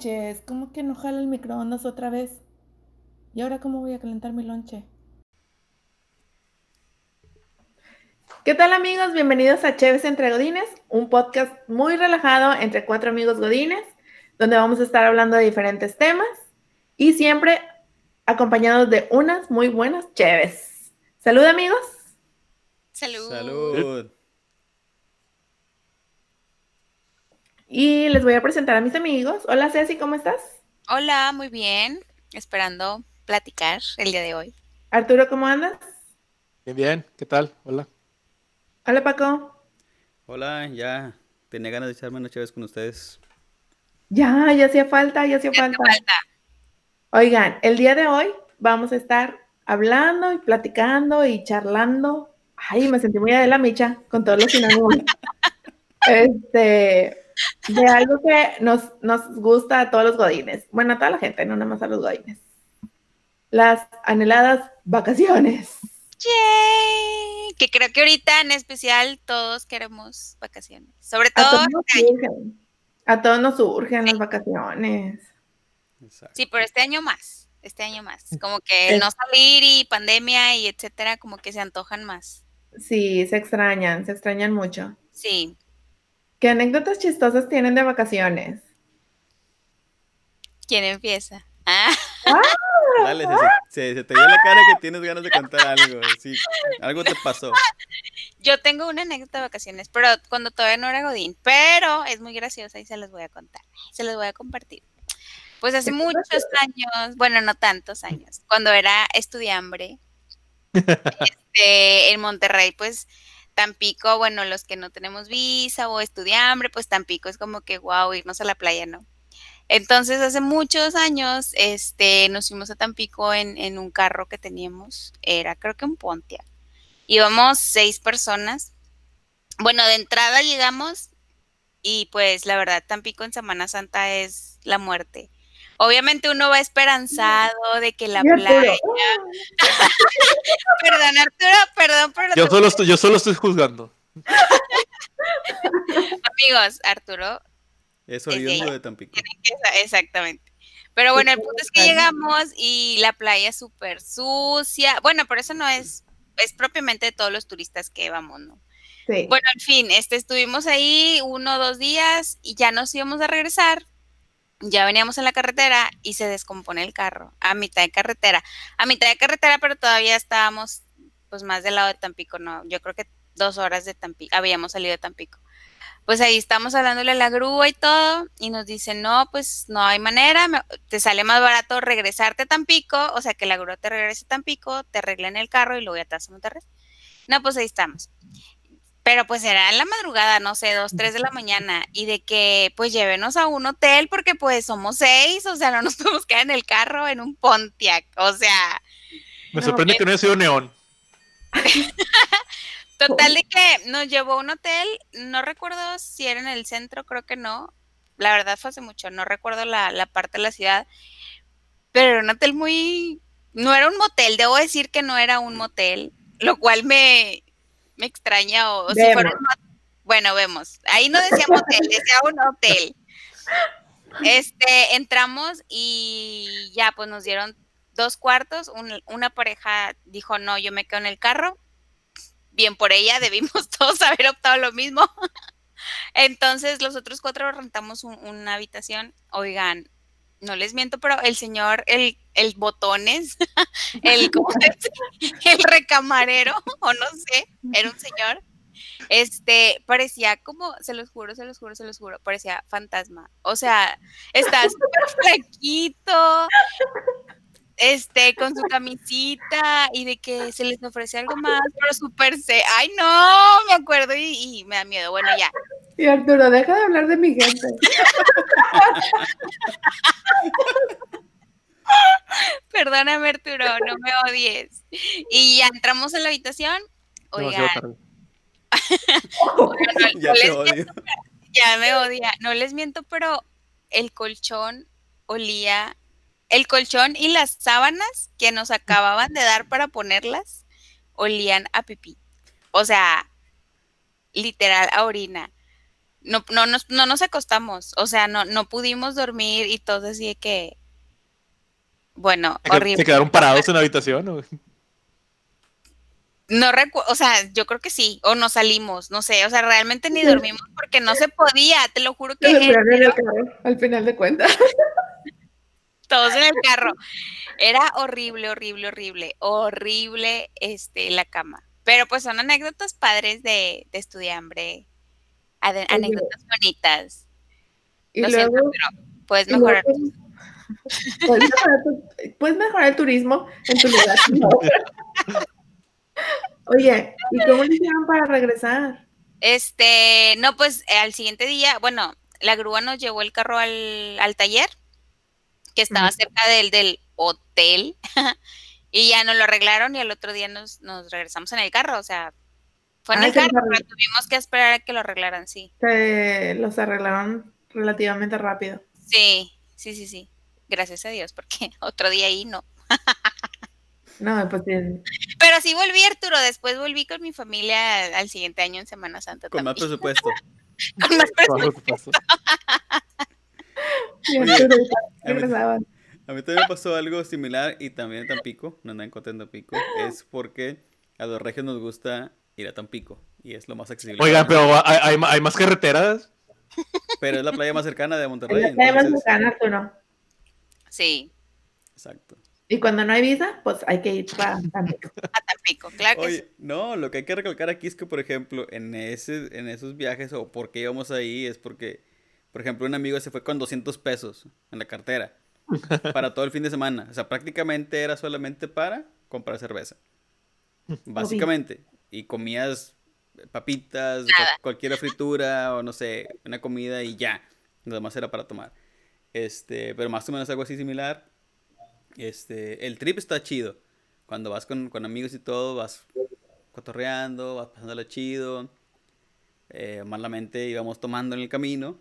manches, ¿cómo que no jala el microondas otra vez? ¿Y ahora cómo voy a calentar mi lonche? ¿Qué tal amigos? Bienvenidos a Chéves entre Godines, un podcast muy relajado entre cuatro amigos Godines, donde vamos a estar hablando de diferentes temas y siempre acompañados de unas muy buenas Chéves. Salud amigos. Salud. Salud. Y les voy a presentar a mis amigos. Hola Ceci, ¿cómo estás? Hola, muy bien. Esperando platicar el día de hoy. Arturo, ¿cómo andas? Bien, bien, ¿qué tal? Hola. Hola Paco. Hola, ya tenía ganas de echarme una chévere con ustedes. Ya, ya hacía falta, ya hacía falta. falta. Oigan, el día de hoy vamos a estar hablando y platicando y charlando. Ay, me sentí muy de la micha con todos los sinónimos. este, de algo que nos, nos gusta a todos los godines. Bueno, a toda la gente, no nada más a los godines. Las anheladas vacaciones. Yay. Que creo que ahorita en especial todos queremos vacaciones. Sobre A todo todos nos este surgen. A todos nos surgen las vacaciones. Exacto. Sí, pero este año más. Este año más. Como que el no salir y pandemia y etcétera, como que se antojan más. Sí, se extrañan, se extrañan mucho. Sí. ¿Qué anécdotas chistosas tienen de vacaciones? ¿Quién empieza? Ah, Dale, se, se- se te ve la cara que tienes ganas de contar algo. Sí, algo te pasó. yo tengo una anécdota de vacaciones, pero cuando todavía no era Godín. Pero es muy graciosa y se las voy a contar. Se las voy a compartir. Pues hace muchos años, bueno, no tantos años, cuando era estudiambre, este, en Monterrey, pues Tampico, bueno, los que no tenemos visa o estudiambre, pues Tampico es como que wow, irnos a la playa, ¿no? Entonces, hace muchos años, este, nos fuimos a Tampico en, en un carro que teníamos, era creo que un Pontiac. Íbamos seis personas. Bueno, de entrada llegamos y pues la verdad, Tampico en Semana Santa es la muerte. Obviamente uno va esperanzado de que la playa. Perdón, Arturo, perdón por Yo solo estoy, yo solo estoy juzgando. amigos, Arturo, Es oriundo de Tampico. Exactamente. Pero bueno, el punto es que llegamos y la playa es súper sucia. Bueno, pero eso no es, es propiamente de todos los turistas que vamos, ¿no? Sí. Bueno, en fin, este, estuvimos ahí uno o dos días y ya nos íbamos a regresar. Ya veníamos en la carretera y se descompone el carro a mitad de carretera. A mitad de carretera, pero todavía estábamos pues más del lado de Tampico, ¿no? Yo creo que dos horas de Tampico, habíamos salido de Tampico. Pues ahí estamos hablándole a la grúa y todo, y nos dicen, no, pues no hay manera, te sale más barato regresarte a Tampico, o sea, que la grúa te regrese a Tampico, te arreglen el carro y luego ya te vas a Monterrey. No, pues ahí estamos. Pero pues era en la madrugada, no sé, dos, tres de la mañana, y de que pues llévenos a un hotel porque pues somos seis, o sea, no nos podemos quedar en el carro en un Pontiac, o sea, Me No, sorprende que no haya sido neón. Total de que nos llevó a un hotel, no recuerdo si era en el centro, creo que no. La verdad fue hace mucho, no recuerdo la, la parte de la ciudad, pero era un hotel muy... No era un motel, debo decir que no era un motel, lo cual me, me extraña o, si fuera un Bueno, vemos. Ahí no decía motel, decía un hotel. Este, entramos y ya pues nos dieron dos cuartos, un- una pareja dijo, no, yo me quedo en el carro, bien por ella, debimos todos haber optado lo mismo. Entonces, los otros cuatro rentamos un- una habitación. Oigan, no les miento, pero el señor, el, el botones, el, el recamarero, o no sé, era un señor. Este, parecía como, se los juro, se los juro, se los juro, parecía fantasma. O sea, está súper flaquito, este, con su camisita y de que se les ofrece algo más, pero súper se, ay no, me acuerdo y, y me da miedo. Bueno, ya. Y Arturo, deja de hablar de mi gente. Perdóname, Arturo, no me odies. Y ya entramos en la habitación. Oigan, tarde. oigan, no- Ya no te les odio. miento, ya me odia. No les miento, pero el colchón olía, el colchón y las sábanas que nos acababan de dar para ponerlas olían a pipí. O sea, literal a orina. no, no, nos, no nos acostamos, o sea, no, no pudimos dormir y todo así de que, bueno, ¿Se- horrible. ¿Se quedaron parados en la habitación? o? No recuerdo, o sea, yo creo que sí, o nos salimos, no sé, o sea, realmente ni dormimos porque no se podía, te lo juro que al final de cuentas. todos en el carro. Era horrible, horrible, horrible, horrible este, la cama. Pero pues son anécdotas padres de, de estudiambre, anécdotas bonitas. Y Lo luego, siento, pero puedes y luego, mejorar. puedes, mejorar tu- puedes mejorar el turismo en tu lugar. ¿no? Oye, ¿y cómo le hicieron para regresar? Este, no, pues al siguiente día, bueno, la grúa nos llevó el carro al, al taller, que estaba cerca del, del hotel, y ya nos lo arreglaron y al otro día nos, nos regresamos en el carro, o sea, fue en Ah, el carro, pero tuvimos que esperar a que lo arreglaran, sí. Se los arreglaron relativamente rápido. Sí, sí, sí, sí. Gracias a Dios, porque otro día ahí no. No, pues sí. Pero sí volví, Arturo. Después volví con mi familia al, al siguiente año en Semana Santa. Con más también. presupuesto. Con más sí, Oye, a mí- regresaban. A mí también pasó algo similar y también en Tampico, no andan en Tampico, es porque a los regios nos gusta ir a Tampico y es lo más accesible. Oigan, pero ¿hay, hay, hay más carreteras? Pero es la playa más cercana de Monterrey. la playa más cercana, Arturo. Sí, Exacto. Y cuando no hay visa, pues hay que ir para Tampico. a Tampico, claro que sí. Oye, no, lo que hay que recalcar aquí es que, por ejemplo, en, ese, en esos viajes o por qué íbamos ahí es porque, por ejemplo, un amigo se fue con 200 pesos en la cartera para todo el fin de semana. O sea, prácticamente era solamente para comprar cerveza. Básicamente. Y comías papitas, cualquier fritura o no sé, una comida y ya. Nada más era para tomar. Este, pero más o menos algo así similar. Este, el trip está chido. Cuando vas con, con amigos y todo, vas cotorreando, vas pasándolo chido. Eh, malamente íbamos tomando en el camino.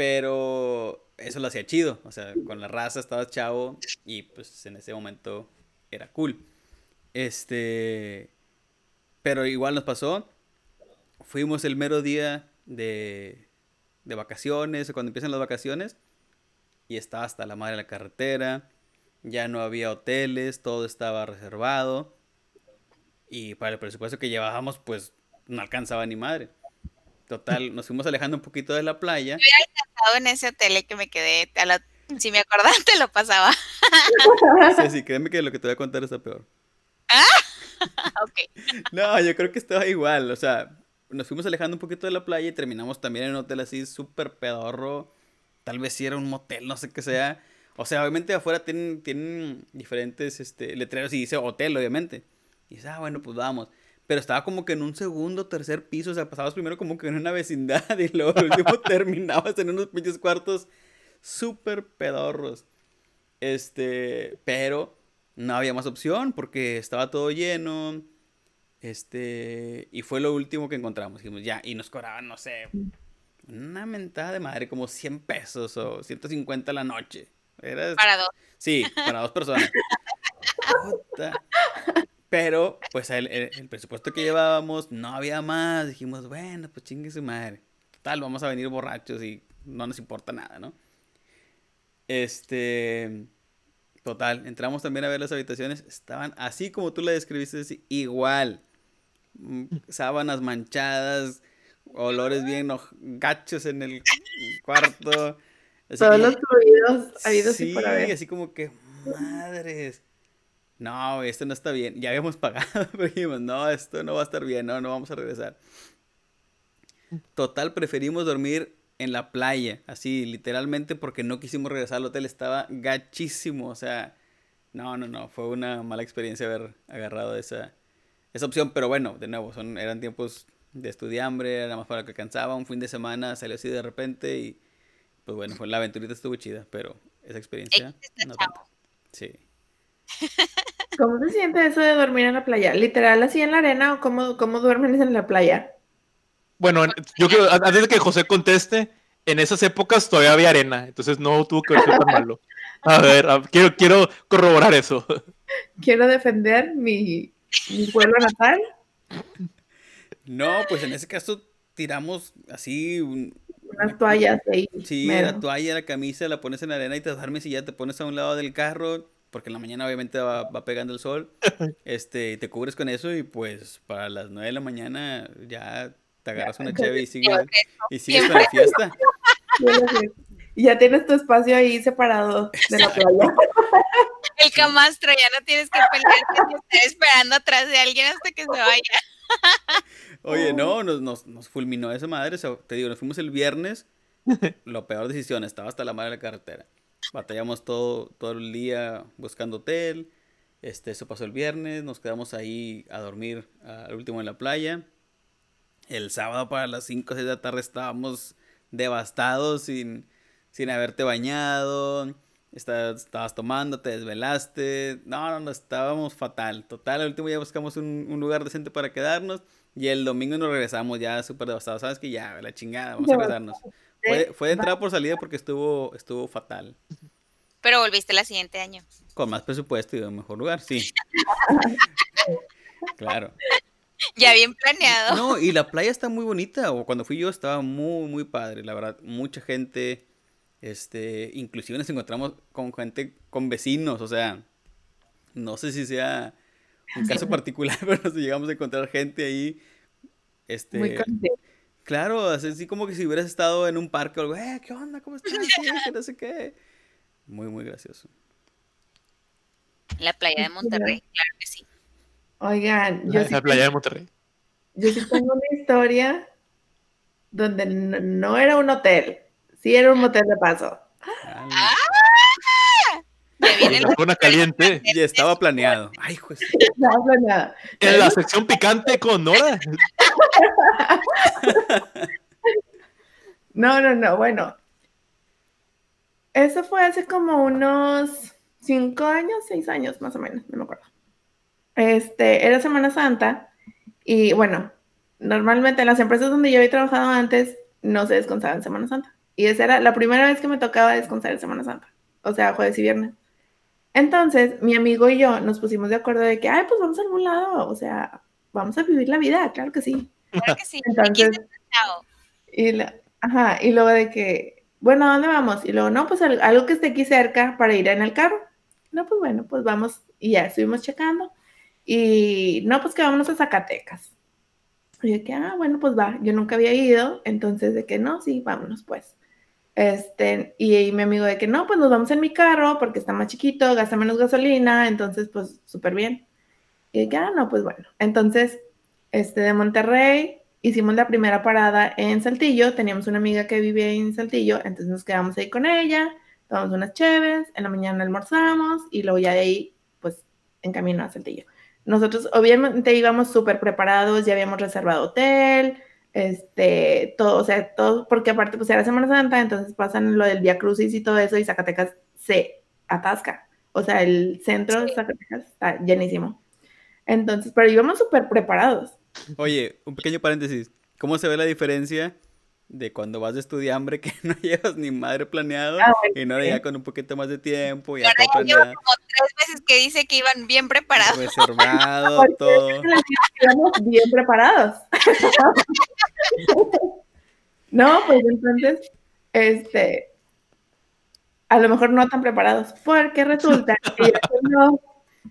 Pero eso lo hacía chido. O sea, con la raza estabas chavo y pues en ese momento era cool. Este. Pero igual nos pasó. Fuimos el mero día de, de vacaciones, o cuando empiezan las vacaciones. Y estaba hasta la madre de la carretera. Ya no había hoteles, todo estaba reservado. Y para el presupuesto que llevábamos, pues no alcanzaba ni madre. Total, nos fuimos alejando un poquito de la playa. Estaba en ese hotel que me quedé. a la- si me acordaba, te lo pasaba. Sí, sí, créeme que lo que te voy a contar está peor. ok. No, yo creo que estaba igual. O sea, nos fuimos alejando un poquito de la playa y terminamos también en un hotel así súper pedorro. Tal vez si era un motel, no sé qué sea. O sea, obviamente afuera tienen, tienen diferentes este, letreros y dice hotel, obviamente. Y dices, ah, bueno, pues vamos. Pero estaba como que en un segundo, tercer piso. O sea, pasabas primero como que en una vecindad y luego último terminabas en unos pinches cuartos súper pedorros. Este, pero no había más opción porque estaba todo lleno. Este, y fue lo último que encontramos. Dijimos, ya, y nos cobraban, no sé, una mentada de madre, como 100 pesos o 150 la noche. Era, Para dos. sí, para dos personas. Puta. Pero, pues el, el- el presupuesto que llevábamos no había más. Dijimos, bueno, pues chingue su madre. Total, vamos a venir borrachos y no nos importa nada, ¿no? Este. Total, entramos también a ver las habitaciones. Estaban así como tú la describiste, así, igual. Mm, Sábanas manchadas, olores bien gachos en el cuarto. Todos los fluidos habidos sí, y por haber. así como que, madres. No, esto no está bien. Ya habíamos pagado, pero dijimos, no, esto no va a estar bien, no, no vamos a regresar. Total, preferimos dormir en la playa, así, literalmente, porque no quisimos regresar al hotel, estaba gachísimo, o sea, no, no, no, fue una mala experiencia haber agarrado esa, esa opción, pero bueno, de nuevo, son, eran tiempos de estudiambre, era más para lo que alcanzaba, un fin de semana salió así de repente y, pues bueno, fue, la aventurita estuvo chida, pero esa experiencia, está no. Sí. ¿Cómo se siente eso de dormir en la playa? ¿Literal así en la arena o cómo, cómo duermen en la playa? Bueno, en- yo creo, antes de que José conteste, en esas épocas todavía había arena, entonces no tuvo que ver tan malo. A ver, a- quiero, quiero corroborar eso. Quiero defender mi, mi pueblo natal. No, pues en ese caso tiramos así un- unas toallas ahí. Sí, mero. la toalla, la camisa, la pones en la arena y te duermes y ya te pones a un lado del carro, porque en la mañana obviamente va, va pegando el sol, este, y te cubres con eso y pues para las 9 de la mañana ya te agarras una cheve y sigues, y sigues con la fiesta. Y ya tienes tu espacio ahí separado de la playa. El camastro, ya no tienes que pelearte ni estar esperando atrás de alguien hasta que se vaya. Oye, no, nos, nos, nos fulminó esa madre, o sea, te digo, nos fuimos el viernes, lo peor decisión, estaba hasta la madre de la carretera. Batallamos todo, todo el día buscando hotel, este, eso pasó el viernes, nos quedamos ahí a dormir al último en la playa. El sábado para las 5 o 6 de la tarde estábamos devastados sin, sin haberte bañado. Estabas, estabas tomando, te desvelaste. No, no, no, estábamos fatal. Total, al último día buscamos un, un lugar decente para quedarnos. Y el domingo nos regresamos ya súper devastados. ¿Sabes que Ya, la chingada, vamos a regresarnos. Fue, fue de entrada por salida porque estuvo, estuvo fatal. Pero volviste el siguiente año. Con más presupuesto y un mejor lugar, sí. Claro. Ya bien planeado. No, y la playa está muy bonita. O cuando fui yo estaba muy, muy padre. La verdad, mucha gente. Este, inclusive nos encontramos con gente, con vecinos. O sea, no sé si sea un caso particular, pero nos llegamos a encontrar gente ahí. Este, Muy contenta. Claro, así como que si hubieras estado en un parque o algo, eh, ¿qué onda? ¿Cómo estás? Que no sé qué. Muy, muy gracioso. La playa de Monterrey, claro que sí. Oigan, yo sí, La playa de Monterrey. yo sí tengo una historia donde no, no era un hotel, sí era un motel de paso. Ah, viene la zona caliente. Ya estaba planeado. Ay, pues. No, planeada. En la sección picante con Nora. No, no, no, bueno. Eso fue hace como unos cinco años, seis años más o menos, no me acuerdo. Este, era Semana Santa y bueno, normalmente en las empresas donde yo había trabajado antes no se descansaba en Semana Santa. Y esa era la primera vez que me tocaba descansar en Semana Santa, o sea, jueves y viernes. Entonces, mi amigo y yo nos pusimos de acuerdo de que, ay, pues vamos a algún lado, o sea, vamos a vivir la vida, claro que sí. Claro que sí. Entonces, y, la- ajá, y luego de que, bueno, ¿a dónde vamos? Y luego, no, pues al- algo que esté aquí cerca para ir en el carro. No, pues bueno, pues vamos. Y ya estuvimos checando. Y no, pues que vámonos a Zacatecas. Y yo que, ah, bueno, pues va. Yo nunca había ido, entonces de que no, sí, vámonos pues. Este, y, mi amigo de que no, pues nos vamos en mi carro porque está más chiquito, gasta menos gasolina, entonces pues súper bien. Y de que, ah, no, pues bueno. Entonces, este, de Monterrey, hicimos la primera parada en Saltillo. Teníamos una amiga que vivía en Saltillo, entonces nos quedamos ahí con ella, tomamos unas cheves, en la mañana almorzamos y luego ya de ahí, pues, en camino a Saltillo. Nosotros obviamente íbamos súper preparados, ya habíamos reservado hotel, este, todo, o sea, todo, porque aparte pues era Semana Santa, entonces pasan lo del Via Crucis y todo eso y Zacatecas se atasca. O sea, el centro de. Zacatecas está llenísimo. Entonces, pero íbamos súper preparados. Oye, un pequeño paréntesis. ¿Cómo se ve la diferencia de cuando vas de estudiambre que no llevas ni madre planeado Ah, y no ya con un poquito más de tiempo, Y llevo planeado, como tres veces que dice que iban bien preparados. reservado, todo? íbamos bien preparados. no, pues entonces, este, a lo mejor no tan preparados, porque resulta que ya,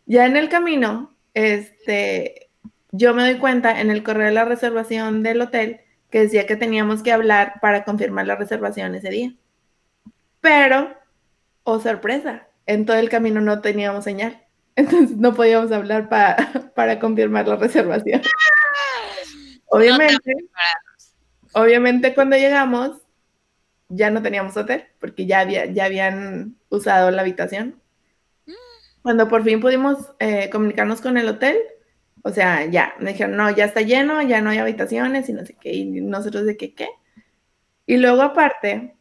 ya en el camino, este, yo me doy cuenta en el correo de la reservación del hotel que decía que teníamos que hablar para confirmar la reservación ese día. Pero, oh sorpresa, en todo el camino no teníamos señal. Entonces no podíamos hablar pa- para confirmar la reservación. Obviamente, obviamente cuando llegamos ya no teníamos hotel porque ya, había, ya habían usado la habitación. Cuando por fin pudimos eh, comunicarnos con el hotel, o sea, ya, me dijeron, no, ya está lleno, ya no hay habitaciones y no sé qué, y nosotros de qué, qué. Y luego aparte,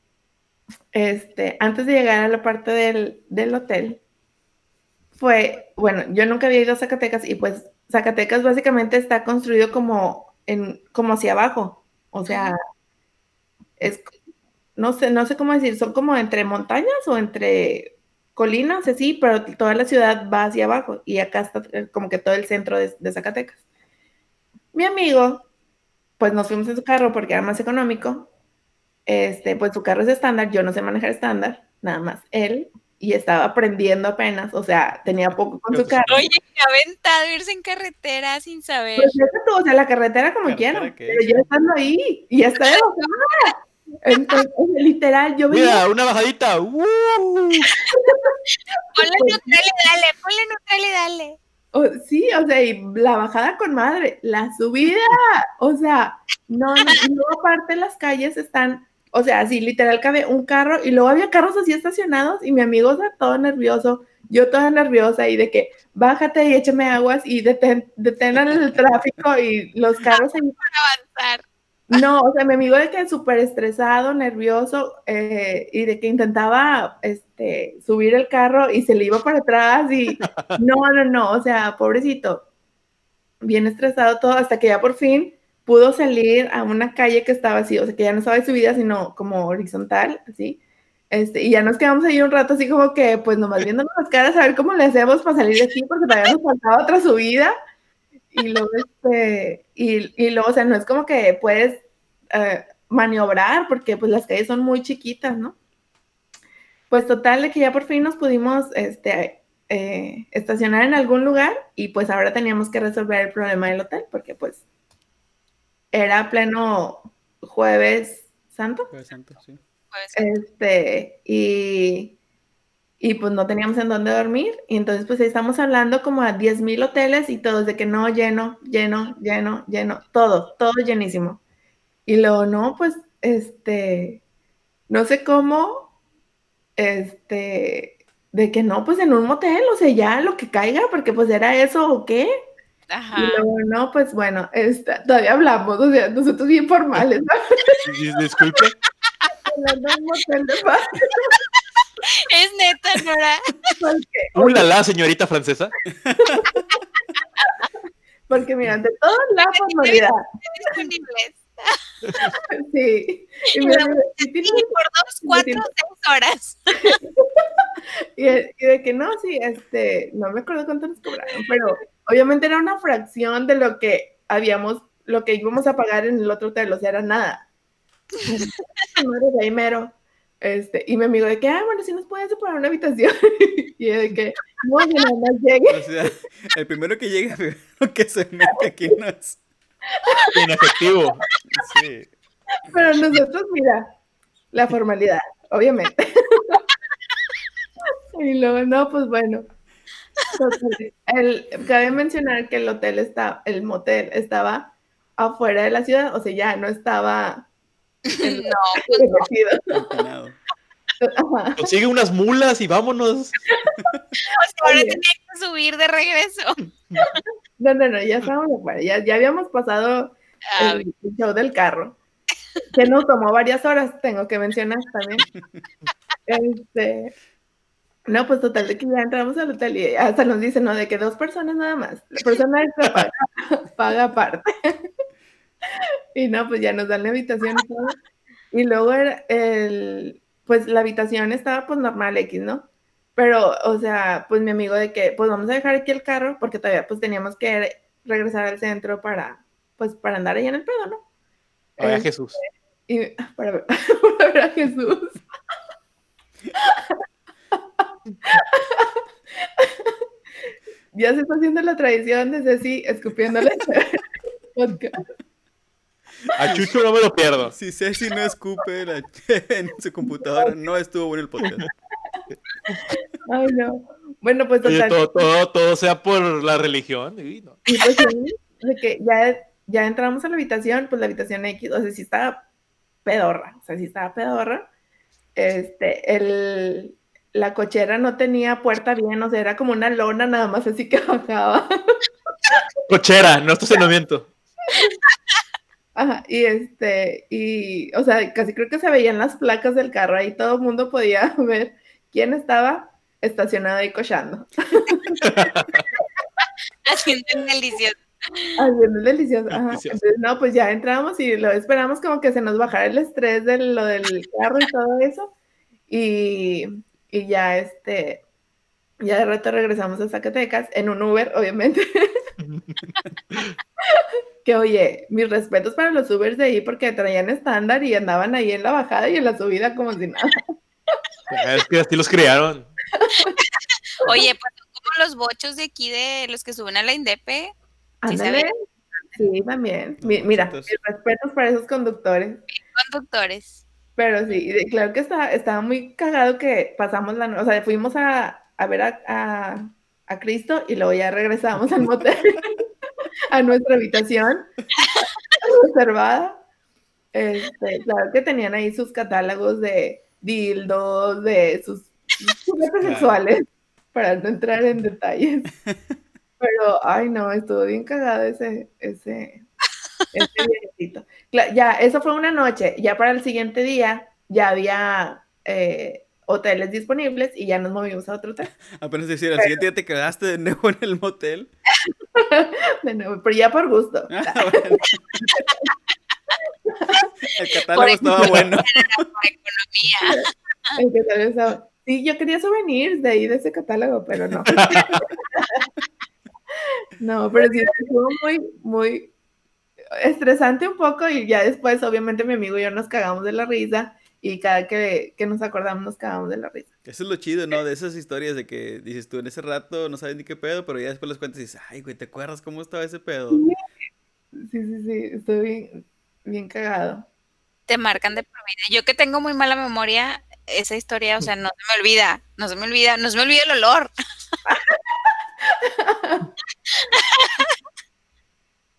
este, antes de llegar a la parte del, del hotel, fue, bueno, yo nunca había ido a Zacatecas y pues Zacatecas básicamente está construido como, en, como hacia abajo, o sea, es, no sé, no sé cómo decir, son como entre montañas o entre colinas, así, pero toda la ciudad va hacia abajo y acá está eh, como que todo el centro de, de Zacatecas. Mi amigo, pues nos fuimos en su carro porque era más económico, este, pues su carro es estándar, yo no sé manejar estándar, nada más él, y estaba aprendiendo apenas, o sea, tenía poco con su carro. Oye, qué aventado irse en carretera sin saber. Pues tú, o sea, la carretera como ¿Carretera quiera, pero ya estando ahí, y ya está de bajada. Entonces, literal, yo veía, Mira, una bajadita. ¡uh! Ponle pues, neutral y dale, ponle neutral y dale. o- sí, o sea, y la bajada con madre, la subida, o sea, no, no, aparte las calles están, o sea, así literal cabe un carro y luego había carros así estacionados y mi amigo, o sea, todo nervioso, yo toda nerviosa y de que bájate y échame aguas y detén, detenan el tráfico y los carros ahí Avanzar. No, o sea, mi amigo de que súper estresado, nervioso, eh, y de que intentaba este, subir el carro y se le iba para atrás y no, no, no, o sea, pobrecito, bien estresado todo, hasta que ya por fin pudo salir a una calle que estaba así, o sea, que ya no estaba de subida, sino como horizontal, así, este, y ya nos quedamos ahí un rato así como que, pues nomás viéndonos las caras a ver cómo le hacemos para salir de aquí, porque todavía nos faltaba otra subida, y luego, este, y, y luego, o sea, no es como que puedes eh, maniobrar, porque pues las calles son muy chiquitas, ¿no? Pues total, de que ya por fin nos pudimos, este, eh, estacionar en algún lugar, y pues ahora teníamos que resolver el problema del hotel, porque pues era pleno jueves santo, Jueves Santo, sí. Este, y, y pues no teníamos en dónde dormir. Y entonces pues estamos hablando como a 10 mil hoteles y todos de que no, lleno, lleno, lleno, lleno, todo, todo llenísimo. Y luego no, pues, este, no sé cómo, este, de que no, pues en un motel, o sea, ya lo que caiga, porque pues era eso o qué. Y ajá. luego no, pues bueno, esta, todavía hablamos, o sea, nosotros bien formales, ¿no? Dis- Disculpe. Hablando de un motel de paz, Es neta, Nora. porque ¡Uh, la, la, señorita francesa! Porque mira, ante todo la formalidad. Sí. Y, mira, y por dos, cuatro, seis horas. y de, y de que no, sí, este, no me acuerdo cuánto nos cobraron, pero obviamente era una fracción de lo que habíamos, lo que íbamos a pagar en el otro hotel, o sea, era nada. Madre de ahí mero. Este, y mi amigo de que, ah, bueno, sí nos puedes separar una habitación. y yo de que, no, que nada más llegue. O sea, el primero que llega, el primero que se mete aquí no es. En efectivo. Sí. Pero nosotros, mira, la formalidad, obviamente. y luego, no, pues bueno. El, cabe mencionar que el hotel está, el motel estaba afuera de la ciudad, o sea, ya no estaba No, protegido. Empinado. Consigue unas mulas y vámonos. o sea, ahora tenía que subir de regreso. No, no, no, ya estábamos afuera, ya, ya habíamos pasado el, el show del carro, que nos tomó varias horas, tengo que mencionar también. Este, no, pues total, de que ya entramos al hotel y hasta nos dicen, no, de que dos personas nada más, la persona extra paga, paga aparte. Y no, pues ya nos dan la habitación y todo. Y luego era el, pues la habitación estaba pues normal X, ¿no? Pero, o sea, pues mi amigo de que, pues vamos a dejar aquí el carro, porque todavía pues teníamos que regresar al centro para, pues para andar ahí en el pedo, ¿no? Ay, Eh, Jesús. y para ver, para ver a Jesús. ya se está haciendo la tradición de Ceci escupiéndole vodka. A Chucho no me lo pierdo. Si Ceci no escupe la en su computadora, no estuvo bueno el podcast. Ay, no. Bueno, pues Oye, total. todo, todo, todo sea por la religión. Uy, no. Y pues sí, de que ya, ya entramos a la habitación, pues la habitación X, o sea, sí estaba pedorra, o sea, sí estaba pedorra. Este, el, la cochera no tenía puerta bien, o sea, era como una lona nada más así que bajaba. Cochera, no estacionamiento. Ajá, y este, y, o sea, casi creo que se veían las placas del carro, ahí todo el mundo podía ver quién estaba estacionado ahí cochando. haciendo el delicioso. Haciendo el delicioso. Ajá. Delicioso. Entonces, no, pues ya entramos y lo esperamos como que se nos bajara el estrés de lo del carro y todo eso. Y, y ya este, ya de rato regresamos a Zacatecas en un Uber, obviamente. que oye, mis respetos para los Ubers de ahí porque traían estándar y andaban ahí en la bajada y en la subida como si nada. Es que así los criaron. Oye, pues como los bochos de aquí de los que suben a la Indepe. Sí, ve. Sí, también. Mi- Mira, mis respetos para esos conductores. Conductores. Pero sí, claro que estaba, estaba muy cagado que pasamos la noche, o sea, fuimos a, a ver a, a- a Cristo y luego ya regresamos al motel, a nuestra habitación reservada. Este, claro que tenían ahí sus catálogos de dildos, de sus juguetes Claro. sexuales, para no entrar en detalles. Pero, ay no, estuvo bien cagado ese, ese, ese viajecito. Ya, eso fue una noche. Ya para el siguiente día ya había eh, hoteles disponibles y ya nos movimos a otro hotel. Apenas decir, al siguiente día te quedaste de nuevo en el motel. De nuevo, pero ya por gusto. Ah, bueno. El catálogo Por estaba bueno. Por economía. El que tal vez estaba- Sí, yo quería souvenirs de ahí, de ese catálogo, pero no. No, pero sí, estuvo muy, muy estresante un poco y ya después, obviamente, mi amigo y yo nos cagamos de la risa y cada que, que nos acordamos nos cagamos de la risa. Eso es lo chido, ¿no? De esas historias de que dices tú en ese rato no sabes ni qué pedo, pero ya después les cuentas y dices, ay, güey, ¿te acuerdas cómo estaba ese pedo? Sí, sí, sí, estoy bien, bien cagado. Te marcan de por vida. Yo que tengo muy mala memoria, esa historia, o sea, no se me olvida. No se me olvida. No se me olvida el olor.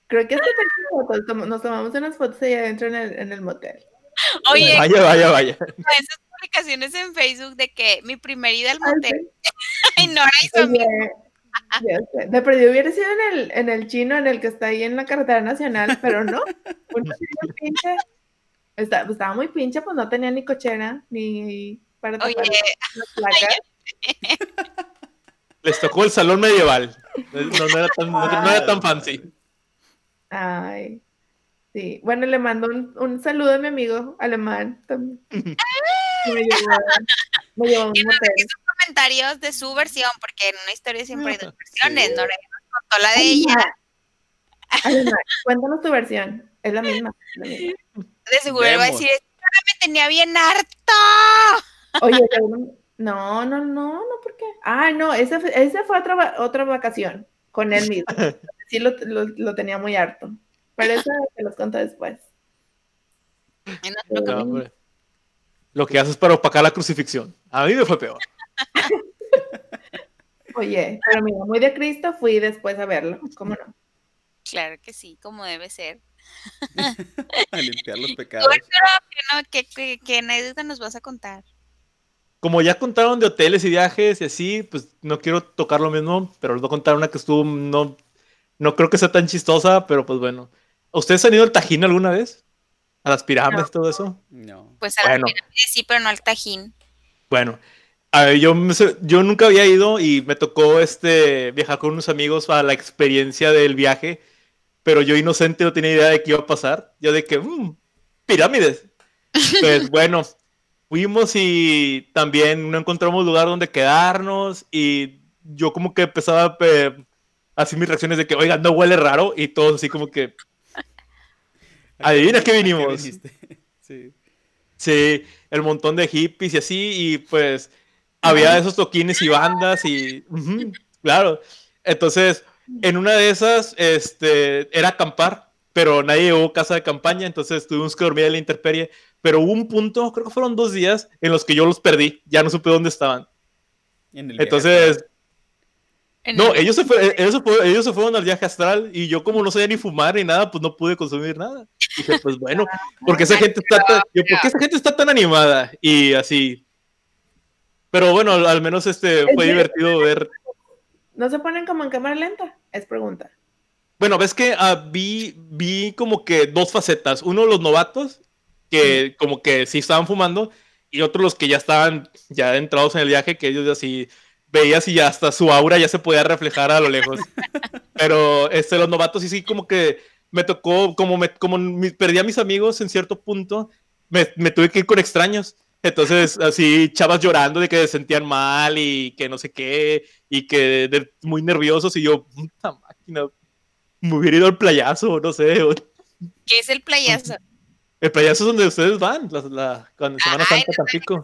Creo que hasta nos tomamos unas fotos ahí adentro en el, en el motel. Oye, Vaya, vaya, vaya. esas publicaciones en Facebook de que mi primer ida al Ay, motel, ay. Oye, ya sé. De perdido hubiera sido en el, en el chino, en el que está ahí en la carretera nacional, pero no. Uno pinche. Está- pues, estaba muy pinche, pues no tenía ni cochera, ni para Oye, las placas. Les tocó el salón medieval. No, no era, tan, no- no era tan fancy. Ay, sí. Bueno, le mando un, un saludo a mi amigo alemán también. Me llevó, llevó un sus comentarios de su versión, porque en una historia siempre hay dos versiones. Nora ya nos contó la de ella. Alemán, cuéntanos tu versión. Es la misma. la misma. De seguro él va a decir, "Nora me tenía bien harto. Oye, no, no, no, no, ¿por qué? Ah, no, esa, fue- esa fue otra, va- otra vacación con él mismo. Sí, lo, lo, lo tenía muy harto. Pero eso te los cuento después. En otro No, capítulo. hombre. Lo que haces para opacar la crucifixión. A mí me fue peor. Oye, pero mira, muy de Cristo fui después a verlo. ¿Cómo no? Claro que sí, como debe ser. A limpiar los pecados. Arturo, ¿qué, qué, qué- qué anécdota nos vas a contar? Como ya contaron de hoteles y viajes y así, pues no quiero tocar lo mismo, pero les voy a contar una que estuvo, no, no creo que sea tan chistosa, pero pues bueno. ¿Ustedes han ido al Tajín alguna vez? ¿A las pirámides, todo eso? No. Pues a Bueno. las pirámides sí, pero no al Tajín. Bueno, a ver, yo, yo nunca había ido y me tocó este, viajar con unos amigos a la experiencia del viaje, pero yo inocente no tenía idea de qué iba a pasar. Yo de que, "Mm, pirámides. Pues bueno, fuimos y también no encontramos lugar donde quedarnos y yo como que empezaba a así mis reacciones de que, oiga, no huele raro y todos así como que, Adivina qué ¿A vinimos. Sí. Sí, el montón de hippies y así, y pues había esos toquines y bandas y, ujú, claro. Entonces, en una de esas, este, era acampar, pero nadie llevó casa de campaña, entonces tuvimos que dormir en la intemperie. Pero hubo un punto, creo que fueron dos días, en los que yo los perdí, ya no supe dónde estaban. En el Entonces, En no, el- ellos se, fue- ellos, se fue- ellos se fueron al viaje astral y yo como no sabía ni fumar ni nada, pues no pude consumir nada. Dije, pues bueno, porque esa gente está tan, yo, ¿por qué esa gente está tan animada? Y así. Pero bueno, al, al menos este fue divertido ver. ¿No se ponen como en cámara lenta? Es pregunta. Bueno, ves que ah, vi, vi como que dos facetas. Uno, los novatos, que como que sí estaban fumando, y otros los que ya estaban ya entrados en el viaje, que ellos así veías y ya hasta su aura ya se podía reflejar a lo lejos. Pero este, los novatos sí, sí, como que me tocó, como, me, como mi- perdí a mis amigos en cierto punto, me, me tuve que ir con extraños. Entonces, así, chavas llorando de que se sentían mal y que no sé qué, y que de- muy nerviosos, y yo, puta máquina, me hubiera ido al playazo, no sé. o- ¿Qué es el playazo? El playazo es donde ustedes van, la, la- cuando Semana Santa, no, Tampico.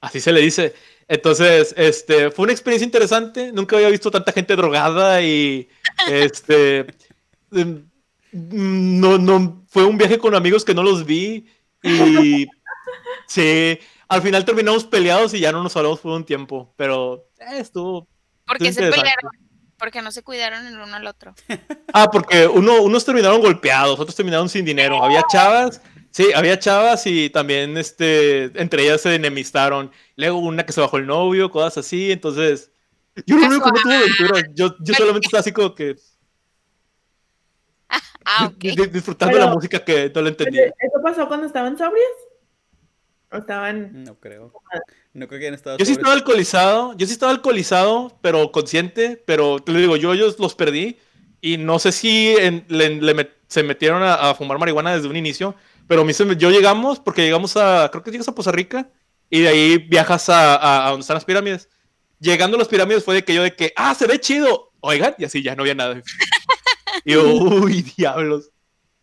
Así se le dice. Entonces, este, fue una experiencia interesante. Nunca había visto tanta gente drogada y, este, em, no, no, fue un viaje con amigos que no los vi y, sí, al final terminamos peleados y ya no nos hablamos por un tiempo, pero eh, estuvo. ¿Por qué se pelearon? Porque no se cuidaron el uno al otro. Ah, porque uno, unos terminaron golpeados, otros terminaron sin dinero. Había chavas, sí, había chavas y también, este, entre ellas se enemistaron. Luego una que se bajó el novio, cosas así. Entonces, yo lo único que no tuve aventura. Yo, yo solamente estaba así como que Ah, ok. di- di- disfrutando Pero- la música que no le entendía. ¿Eso pasó cuando estaban sobrios? ¿O estaban...? No creo. No creo que hayan estado Yo sí estaba alcoholizado, yo sí estaba alcoholizado, pero consciente, pero te lo digo, yo ellos los perdí y no sé si en- le- le met- se metieron a, a fumar marihuana desde un inicio, pero a mí se me- yo llegamos porque llegamos a, creo que llegas a Poza Rica y de ahí viajas a, a- a donde están las pirámides. Llegando a las pirámides fue de que yo de que, ah, se ve chido, oigan, y así ya no había nada. Y yo, uy, diablos.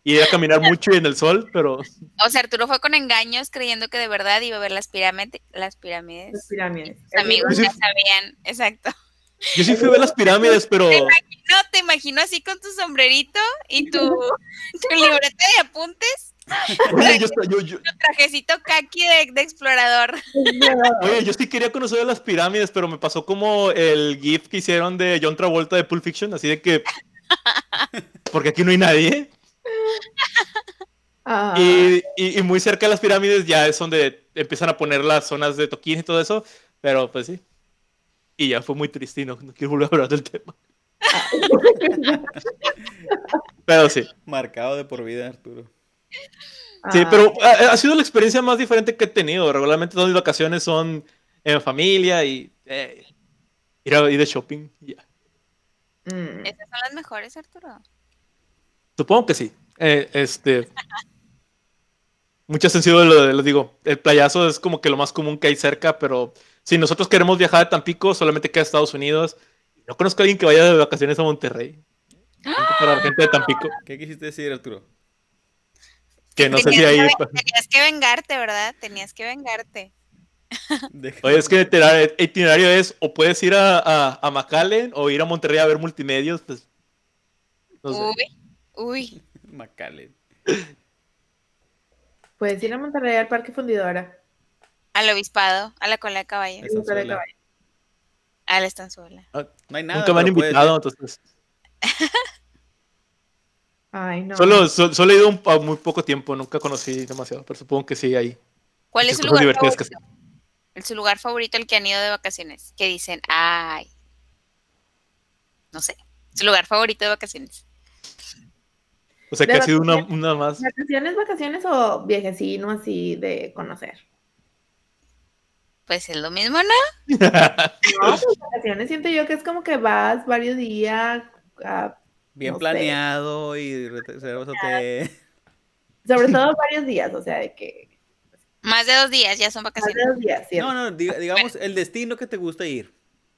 Y era caminar mucho y en el sol, pero O sea, Arturo fue con engaños creyendo que de verdad iba a ver las pirámides. Las Las pirámides. pirámides. Sus amigos Sí. ya sabían, exacto. yo sí fui a ver las pirámides, pero... No, te imagino así con tu sombrerito y tu, tu libreta de apuntes, Oye, yo, esta- yo- yo- tu trajecito kaki de, de explorador. Oye, yo sí quería conocer las pirámides, pero me pasó como el GIF que hicieron de John Travolta de Pulp Fiction, así de que. Porque aquí no hay nadie. Ah, Y, y- y muy cerca de las pirámides ya es donde empiezan a poner las zonas de toquín y todo eso. Pero pues sí. Y ya fue muy triste y no, no quiero volver a hablar del tema. Pero sí. Marcado de por vida, Arturo. Sí, ah, pero ha, ha sido la experiencia más diferente que he tenido. Regularmente todas mis vacaciones son en familia y eh, ir, a, ir de shopping. y ya. mm, Esas son las mejores, Arturo. Supongo que sí. Eh, este. Muchas han sido lo lo digo, el playazo es como que lo más común que hay cerca, pero si nosotros queremos viajar a Tampico, solamente queda Estados Unidos. No conozco a alguien que vaya de vacaciones a Monterrey. Para la gente de Tampico, ¿Qué quisiste decir, Arturo? Que no sé si Tenías ahí. que- Tenías que vengarte, ¿verdad? Tenías que vengarte. Oye, es que el itinerario- es o puedes ir a, a, a McAllen o ir a Monterrey a ver multimedios, pues. No sé. Uy, uy. Macale. Puedes ir a Monterrey al Parque Fundidora. Al obispado, a la cola de caballo, de a la estanzuela. No hay nada. Nunca me han invitado, entonces. Ay, no. Solo, so- solo he ido un, a muy poco tiempo, nunca conocí demasiado, pero supongo que sí ahí. ¿Cuál Muchas es su lugar que favorito? El su lugar favorito al que han ido de vacaciones. Que dicen, ay. No sé. Su lugar favorito de vacaciones. O sea, que ha sido una, una más. ¿Vacaciones, vacaciones o viajecino así de conocer? Pues es lo mismo, ¿no? No, pues vacaciones siento yo que es como que vas varios días, ah, Bien No sé. planeado y reservas hotel. sobre todo varios días, o sea, de que Más de dos días ya son más de vacaciones. dos días, ¿cierto? No, no, diga- digamos el destino que te gusta ir.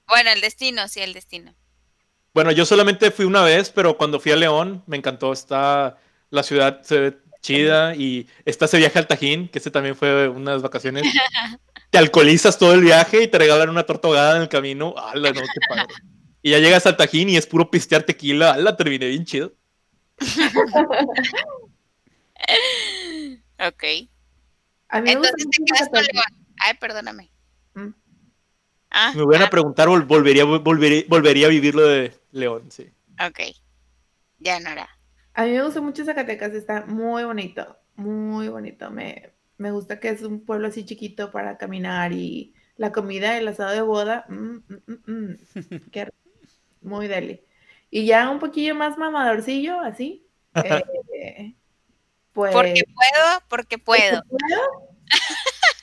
Bueno, el destino, sí, el destino. Bueno, yo solamente fui una vez, pero cuando fui a León me encantó. Está la ciudad se ve chida y está ese viaje al Tajín, que ese también fue unas vacaciones. Te alcoholizas todo el viaje y te regalan una torta ahogada en el camino. ¡Hala, no, qué padre! Y ya llegas al Tajín y es puro pistear tequila. ¡Hala, terminé bien chido! Ok. A mí Entonces te quedas con. León. Ay, perdóname. Mm. Ah, Me van a ah, preguntar, vol- volvería, volvería, volvería a vivir lo de León, sí. ok. Ya no era. A mí me gusta mucho Zacatecas, está muy bonito, muy bonito. Me, me gusta que es un pueblo así chiquito para caminar y la comida, el asado de boda, mm, mm, mm, mm, qué rico, muy deli. Y ya un poquillo más mamadorcillo, así. eh, pues, Porque puedo, porque puedo. ¿puedo?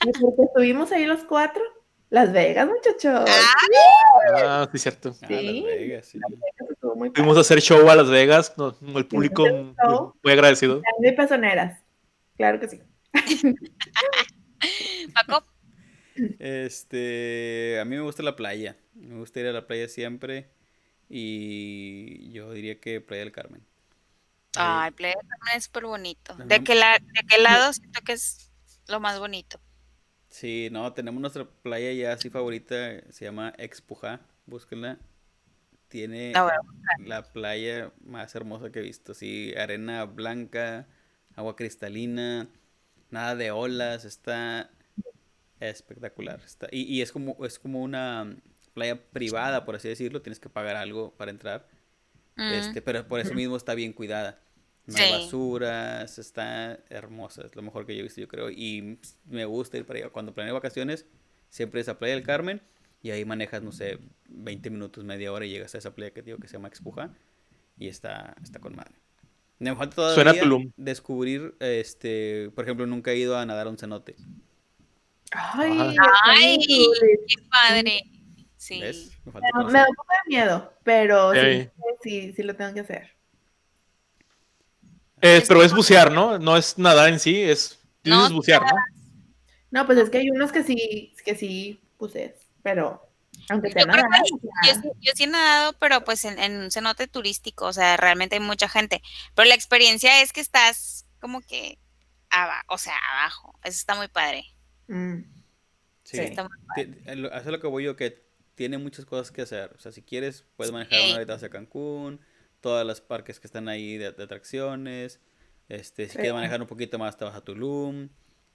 Y porque estuvimos ahí los cuatro. Las Vegas, muchachos. Ah, sí, cierto. Ah, Sí. Las Vegas, sí. Estuvo muy Fuimos a hacer show a Las Vegas, no, el público muy agradecido. De pezoneras. Claro que sí. Paco, Este, a mí me gusta la playa. Me gusta ir a la playa siempre. Y yo diría que Playa del Carmen. Ay, Playa del Carmen es súper bonito. ¿De qué, la- ¿De qué lado siento que es lo más bonito? Sí, no, tenemos nuestra playa ya así favorita, se llama Expujá, búsquenla. Tiene la playa más hermosa que he visto, sí, arena blanca, agua cristalina, nada de olas, está espectacular. Está, y, y es como, es como una playa privada, por así decirlo, tienes que pagar algo para entrar. Mm, Este, pero por eso mismo está bien cuidada. No hay Sí. basuras, está hermosa, es lo mejor que yo he visto, yo creo. Y me gusta ir para allá. Cuando planeo vacaciones, siempre es a Playa del Carmen. Y ahí manejas, no sé, 20 minutos, media hora y llegas a esa playa que digo que se llama Expuja. Y está, está con madre. Me falta todavía Suena descubrir, este, por ejemplo, nunca he ido a nadar a un cenote. Ay, Ay, qué padre. Sí. ¿Ves? Me da- conocer. me da un poco de miedo, pero sí, sí, sí lo tengo que hacer. Eh, pero es bucear, ¿no? No es nadar en sí, es No, dices bucear, ¿no? No, pues es que hay unos que sí, que sí puse, pero aunque sea Yo creo nada. que Yo, sí- yo sí he nadado, pero pues en, en un cenote turístico, o sea, realmente hay mucha gente. Pero la experiencia es que estás como que abajo, o sea, abajo. Eso está muy padre. Mm, Sí. Sí. Está muy- a Eso es lo que voy yo, que tiene muchas cosas que hacer. O sea, si quieres, puedes manejar Sí. una horita hacia Cancún, todas las parques que están ahí de, de atracciones. Este, si Sí. quieres manejar un poquito más, te vas a Tulum.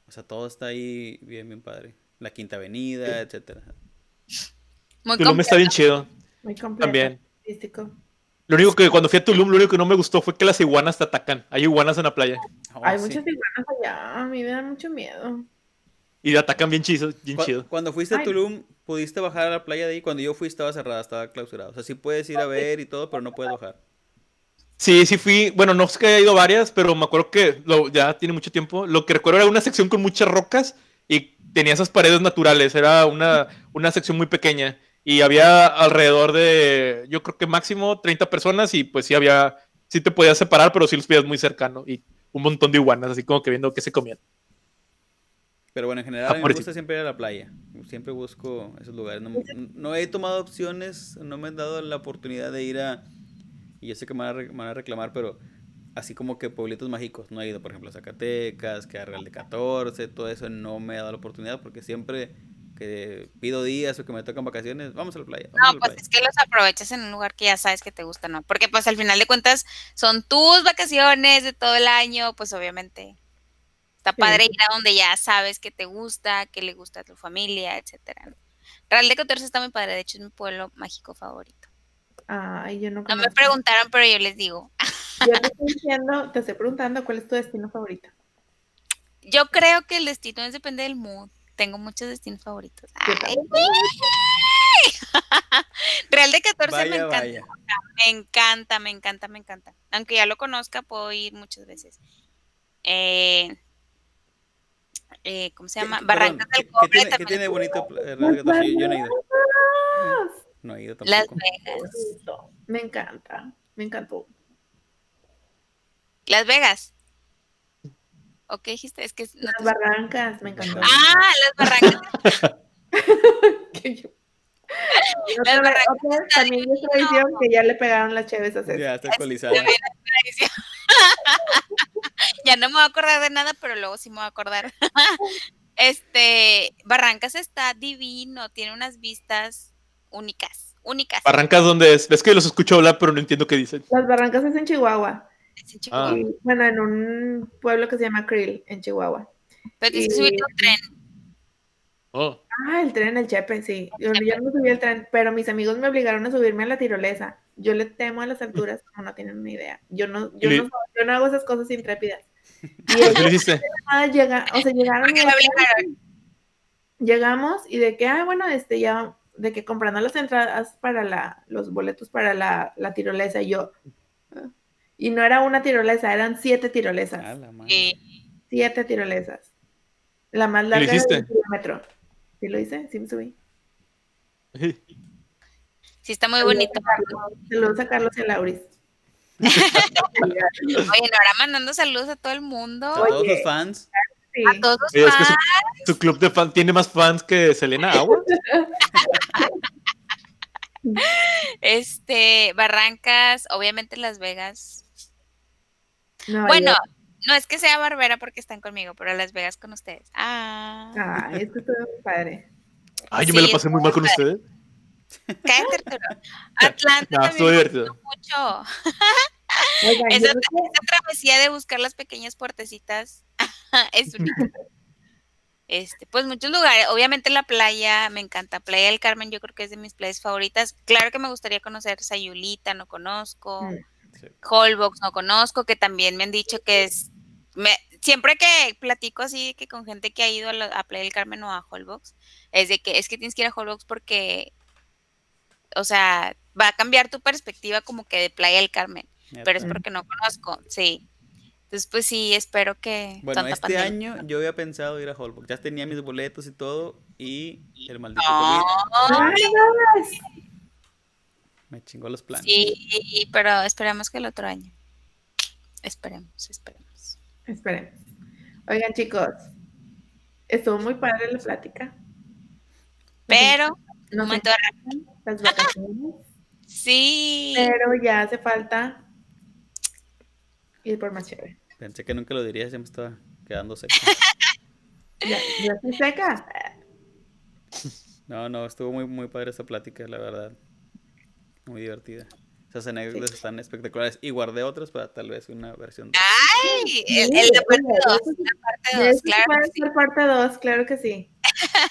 O sea, todo está ahí bien, bien padre. La Quinta Avenida, etcétera. muy Tulum está bien chido. muy completo. También. Lo único que cuando fui a Tulum, lo único que no me gustó fue que las iguanas te atacan. Hay iguanas en la playa Oh, Hay sí. muchas iguanas allá, a mí me da mucho miedo. y te atacan bien chido, bien Cu- chido. Cuando fuiste a. Tulum, ¿pudiste bajar a la playa de ahí? Cuando yo fui estaba cerrada, estaba clausurada. O sea, sí puedes ir a ver y todo, pero no puedes bajar. Sí, sí fui, bueno, no es que haya ido varias, pero me acuerdo que lo, ya tiene mucho tiempo. Lo que recuerdo era una sección con muchas rocas y tenía esas paredes naturales. Era una, una sección muy pequeña y había alrededor de, yo creo que máximo 30 personas y pues sí había, sí te podías separar, pero sí los veías muy cercano y un montón de iguanas, así como que viendo qué se comían. Pero bueno, en general Ah, a mí me gusta siempre ir a la playa. Siempre busco esos lugares. No, no he tomado opciones, no me han dado la oportunidad de ir a... Y yo sé que me van a, re- me van a reclamar, pero así como que pueblitos mágicos. No he ido, por ejemplo, a Zacatecas, que a Real de 14, todo eso no me ha dado la oportunidad porque siempre que pido días o que me tocan vacaciones, vamos a la playa. No, la pues playa. es que los aprovechas en un lugar que ya sabes que te gusta, ¿no? Porque pues al final de cuentas son tus vacaciones de todo el año, pues obviamente está Sí. padre ir a donde ya sabes que te gusta, que le gusta a tu familia, etcétera. Real de 14 está muy padre, de hecho es mi pueblo mágico favorito. Ay, yo no No me preguntaron, pero yo les digo. Yo te estoy diciendo, te estoy preguntando cuál es tu destino favorito. Yo creo que el destino es depende del mood. Tengo muchos destinos favoritos. Ay. Real de 14 me encanta. vaya. Me encanta, me encanta, me encanta. Aunque ya lo conozca, puedo ir muchas veces. Eh, eh, ¿Cómo se llama? ¿Qué- Barrancas del ¿qué- Cobre ¿Qué tiene, qué tiene bonito eh, Real de 14? Yo, yo no he ido. No he ido Las tampoco. Vegas. Me encanta, me encantó. Las Vegas. ¿O qué dijiste? Es que no Las te- barrancas, me encantó. Ah, las barrancas. Las Otra- barrancas también es tradición que ya le pegaron las cheves a César. Ya está actualizada. Es ya no me voy a acordar de nada, pero luego sí me voy a acordar. este, Barrancas está divino, tiene unas vistas únicas, únicas. Barrancas, ¿dónde es? Ves que los escucho hablar, pero no entiendo qué dicen. Las barrancas es en Chihuahua. Es en Chihuahua. Ah. Y, bueno, en un pueblo que se llama Krill, en Chihuahua. Pero tienes que y- subirte tren. Oh. Ah, el tren, el Chepe, sí. Yo no subí el tren, pero mis amigos me obligaron a subirme a la tirolesa. Yo le temo a las alturas, como no tienen ni idea. Yo no, yo no, yo no hago esas cosas intrépidas. Y ¿Qué ellos le hiciste? llega, o sea, llegaron ¿Por qué y de llegamos y de que, ah, bueno, este ya, de que comprando las entradas para la, los boletos para la, la tirolesa, y yo, y no era una tirolesa, eran siete tirolesas. Siete tirolesas. La más larga de hiciste? un kilómetro. ¿Sí lo hice? Sí me subí. Sí, está muy bonito. Saludos a Carlos y a Lauris. Oye, ahora mandando saludos a todo el mundo. A todos Oye. los fans. Sí. A todos los Oye, es que fans. su, su club de fans tiene más fans que Selena Agua. Este, Barrancas, obviamente Las Vegas. Bueno, no es que sea Barbera porque están conmigo, pero Las Vegas con ustedes. Ah, Ah, esto estuvo muy padre. Ay, yo me lo pasé muy mal con ustedes. Cállate, Arturo. Atlanta No, también me gustó mucho. Oigan, Esa, travesía de buscar las pequeñas puertecitas es única. Este, pues muchos lugares, obviamente la playa, me encanta, Playa del Carmen, yo creo que es de mis playas favoritas. Claro que me gustaría conocer Sayulita, no conozco, Mm. Sí. Holbox, no conozco, que también me han dicho que es, me, siempre que platico así que con gente que ha ido a, la- a Playa del Carmen o a Holbox, es de que es que tienes que ir a Holbox porque, o sea, va a cambiar tu perspectiva como que de Playa del Carmen pero es porque no conozco, sí. Entonces, pues sí, espero que Bueno, tanta este pandemia- año yo había pensado ir a Holbox. Ya tenía mis boletos y todo. Y el maldito No, COVID ¡Ay, no! me chingó los planes. sí, pero esperemos que el otro año. Esperemos, esperemos. Esperemos. Oigan, chicos, estuvo muy padre la plática. Pero, Nos momento de las vacaciones, sí, pero ya hace falta ir por más chévere. Pensé que nunca lo dirías, ya me estaba quedando seco. Ya, ya estoy seca. No, no, estuvo muy, muy padre esta plática, la verdad. Muy divertida. Esas anécdotas están espectaculares. Y guardé otras para tal vez una versión. de- Ay, el, el- la parte Oye, 2, eso- la parte De 2, eso claro. puede sí. ser parte 2, claro que sí.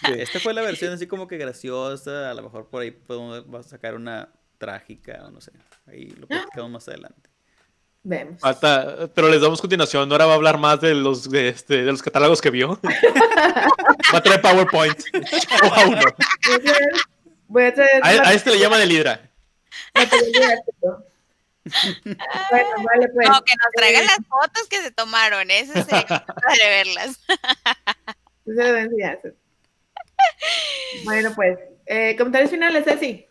Sí, Esta fue la versión así como que graciosa. A lo mejor por ahí podemos vamos a sacar una trágica o no sé. Ahí lo platicamos más adelante. Vemos. Falta, pero les damos continuación. Ahora va a hablar más de los, de, este, de los catálogos que vio. va a traer PowerPoint. Voy a traer- Voy a traer. A, a este le Hidra. material didáctico. Bueno, vale, pues. No, que nos traigan las fotos que se tomaron, eso sí, para verlas. se lo voy a enseñar. Bueno, pues, eh, comentarios finales, Ceci.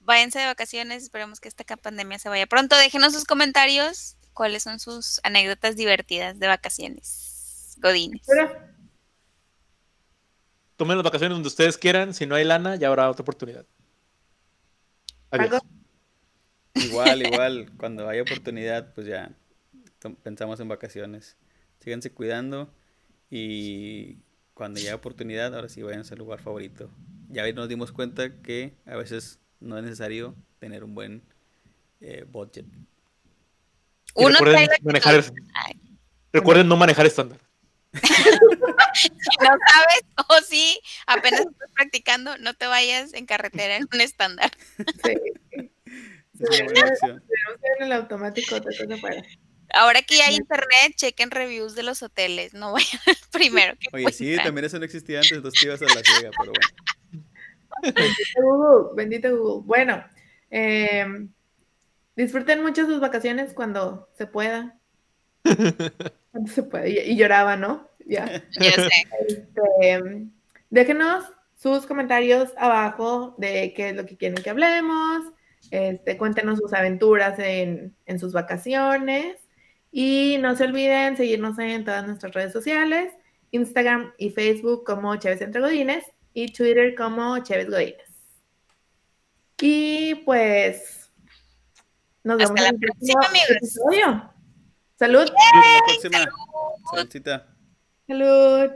Váyanse de vacaciones, esperemos que esta pandemia se vaya pronto. Déjenos sus comentarios, cuáles son sus anécdotas divertidas de vacaciones. Godines. Pero, Tomen las vacaciones donde ustedes quieran. Si no hay lana, ya habrá otra oportunidad. Adiós. Igual, igual, cuando haya oportunidad, pues ya pensamos en vacaciones. Síganse cuidando y cuando haya oportunidad, ahora sí vayan a su lugar favorito. Ya nos dimos cuenta que a veces no es necesario tener un buen eh, budget. Uno recuerden, manejar, recuerden no manejar estándar. si no sabes o si apenas estás practicando, no te vayas en carretera en un estándar. Sí. Que ir en el automático, otra cosa fuera. Ahora que ya hay internet, chequen reviews de los hoteles, no vayan al primero que Oye, sí, también eso no existía antes, entonces te ibas a la ciega, pero bueno. Bendito Google, bendito Google. Bueno, eh, disfruten mucho sus vacaciones cuando se pueda. Cuando se pueda. Y, y lloraba, ¿no? Ya. Yo sé. Este, déjenos sus comentarios abajo de qué es lo que quieren que hablemos. Este, cuéntenos sus aventuras en, en sus vacaciones. Y no se olviden seguirnos en todas nuestras redes sociales, Instagram y Facebook como Chévez Entre Godines y Twitter como Chévez Godines. Y pues nos Hasta vemos la en el próximo próxima, amigos. episodio. Salud. Hasta la próxima. Saludcita. Salud.